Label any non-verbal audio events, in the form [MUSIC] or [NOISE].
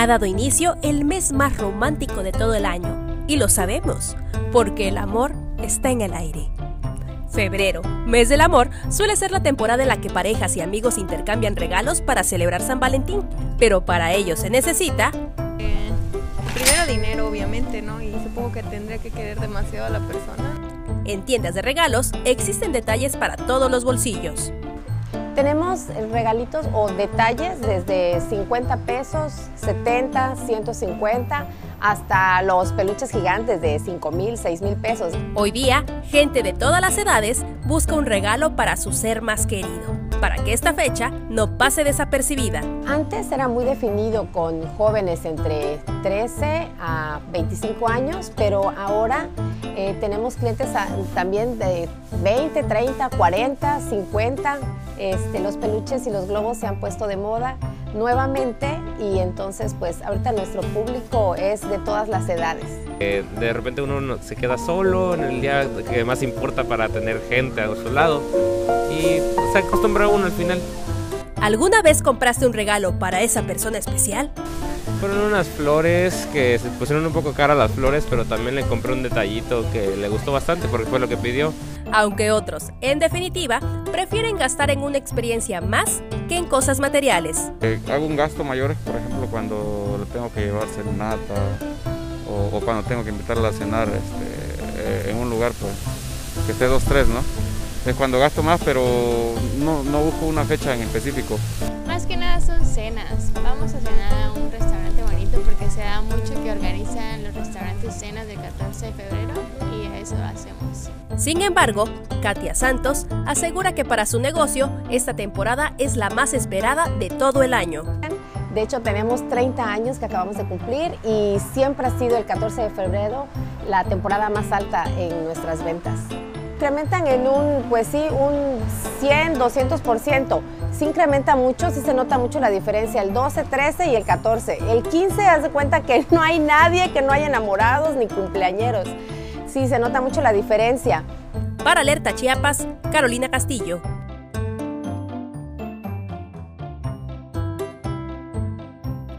ha dado inicio el mes más romántico de todo el año. Y lo sabemos, porque el amor está en el aire. Febrero, mes del amor, suele ser la temporada en la que parejas y amigos intercambian regalos para celebrar San Valentín, pero para ello se necesita... Eh, primero dinero, obviamente, ¿no? Y supongo que tendría que querer demasiado a la persona. En tiendas de regalos existen detalles para todos los bolsillos. Tenemos regalitos o detalles desde 50 pesos, 70, 150, hasta los peluches gigantes de 5 mil, 6 mil pesos. Hoy día, gente de todas las edades busca un regalo para su ser más querido, para que esta fecha no pase desapercibida. Antes era muy definido con jóvenes entre 13 a 25 años, pero ahora eh, tenemos clientes también de 20, 30, 40, 50. Este, los peluches y los globos se han puesto de moda nuevamente y entonces pues ahorita nuestro público es de todas las edades. Eh, de repente uno se queda solo en el día que más importa para tener gente a su lado y se acostumbra uno al final. ¿Alguna vez compraste un regalo para esa persona especial? Fueron unas flores que se pusieron un poco cara las flores, pero también le compré un detallito que le gustó bastante porque fue lo que pidió. Aunque otros, en definitiva, prefieren gastar en una experiencia más que en cosas materiales. Eh, hago un gasto mayor, por ejemplo, cuando le tengo que llevar serenata o, o cuando tengo que invitarla a cenar este, eh, en un lugar pues, que esté dos, tres, ¿no? Es cuando gasto más, pero no, no busco una fecha en específico. Más que nada son cenas. Vamos a cenar a un restaurante bonito porque se da mucho que organizan los restaurantes cenas del 14 de febrero y a eso hacemos. Sin embargo, Katia Santos asegura que para su negocio esta temporada es la más esperada de todo el año. De hecho, tenemos 30 años que acabamos de cumplir y siempre ha sido el 14 de febrero la temporada más alta en nuestras ventas incrementan en un, pues sí, un 100, 200%. Sí incrementa mucho, sí se nota mucho la diferencia, el 12, 13 y el 14. El 15, haz de cuenta que [LAUGHS] no hay nadie, que no hay enamorados ni cumpleañeros. Sí, se nota mucho la diferencia. Para Alerta Chiapas, Carolina Castillo.